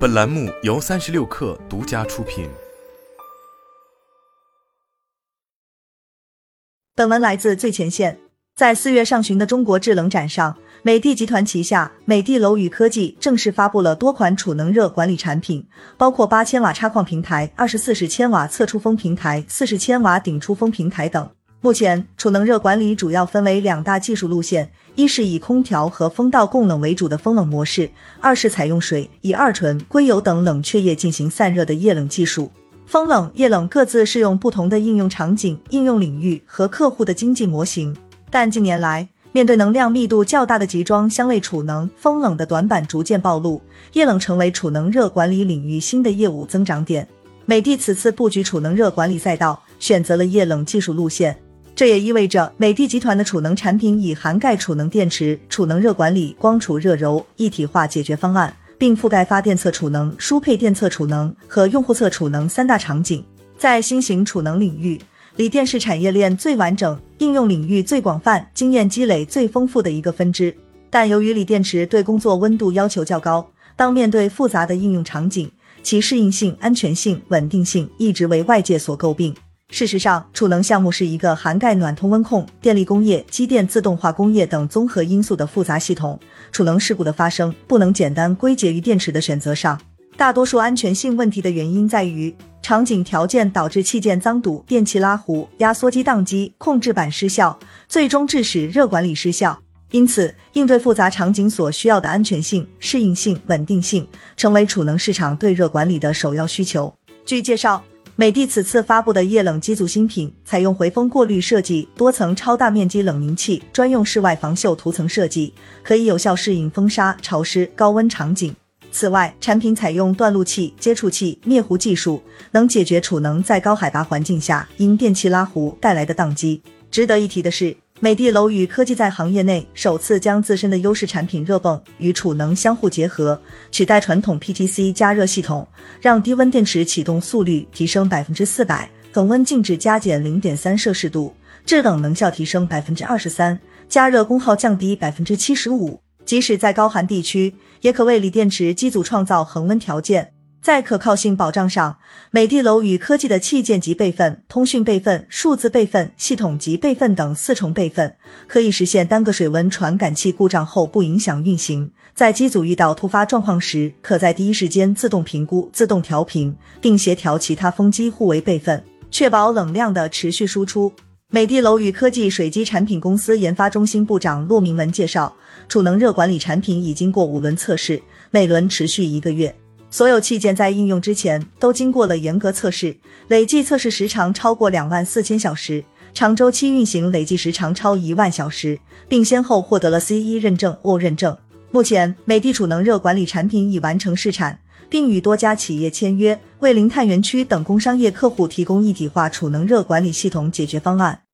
本栏目由三十六氪独家出品。本文来自最前线。在四月上旬的中国制冷展上，美的集团旗下美的楼宇科技正式发布了多款储能热管理产品，包括八千瓦插矿平台、二十四十千瓦侧出风平台、四十千瓦顶出风平台等。目前，储能热管理主要分为两大技术路线：一是以空调和风道供冷为主的风冷模式；二是采用水、乙二醇、硅油等冷却液进行散热的液冷技术。风冷、液冷各自适用不同的应用场景、应用领域和客户的经济模型。但近年来，面对能量密度较大的集装箱类储能，风冷的短板逐渐暴露，液冷成为储能热管理领域新的业务增长点。美的此次布局储能热管理赛道，选择了液冷技术路线，这也意味着美的集团的储能产品已涵盖储能电池、储能热管理、光储热柔一体化解决方案，并覆盖发电侧储能、输配电侧储能和用户侧储能三大场景。在新型储能领域。锂电是产业链最完整、应用领域最广泛、经验积累最丰富的一个分支。但由于锂电池对工作温度要求较高，当面对复杂的应用场景，其适应性、安全性、稳定性一直为外界所诟病。事实上，储能项目是一个涵盖暖通温控、电力工业、机电自动化工业等综合因素的复杂系统。储能事故的发生不能简单归结于电池的选择上。大多数安全性问题的原因在于场景条件导致器件脏堵、电器拉糊、压缩机宕机、控制板失效，最终致使热管理失效。因此，应对复杂场景所需要的安全性、适应性、稳定性，成为储能市场对热管理的首要需求。据介绍，美的此次发布的液冷机组新品，采用回风过滤设计、多层超大面积冷凝器、专用室外防锈涂层设计，可以有效适应风沙、潮湿、高温场景。此外，产品采用断路器、接触器灭弧技术，能解决储能在高海拔环境下因电器拉弧带来的宕机。值得一提的是，美的楼宇科技在行业内首次将自身的优势产品热泵与储能相互结合，取代传统 PTC 加热系统，让低温电池启动速率提升百分之四百，恒温静止加减零点三摄氏度，制冷能效提升百分之二十三，加热功耗降低百分之七十五。即使在高寒地区，也可为锂电池机组创造恒温条件。在可靠性保障上，美的楼宇科技的器件级备份、通讯备份、数字备份、系统级备份等四重备份，可以实现单个水温传感器故障后不影响运行。在机组遇到突发状况时，可在第一时间自动评估、自动调频，并协调其他风机互为备份，确保冷量的持续输出。美的楼宇科技水机产品公司研发中心部长骆明文介绍，储能热管理产品已经过五轮测试，每轮持续一个月。所有器件在应用之前都经过了严格测试，累计测试时长超过两万四千小时，长周期运行累计时长超一万小时，并先后获得了 CE 认证、O 认证。目前，美的储能热管理产品已完成试产。并与多家企业签约，为零碳园区等工商业客户提供一体化储能热管理系统解决方案。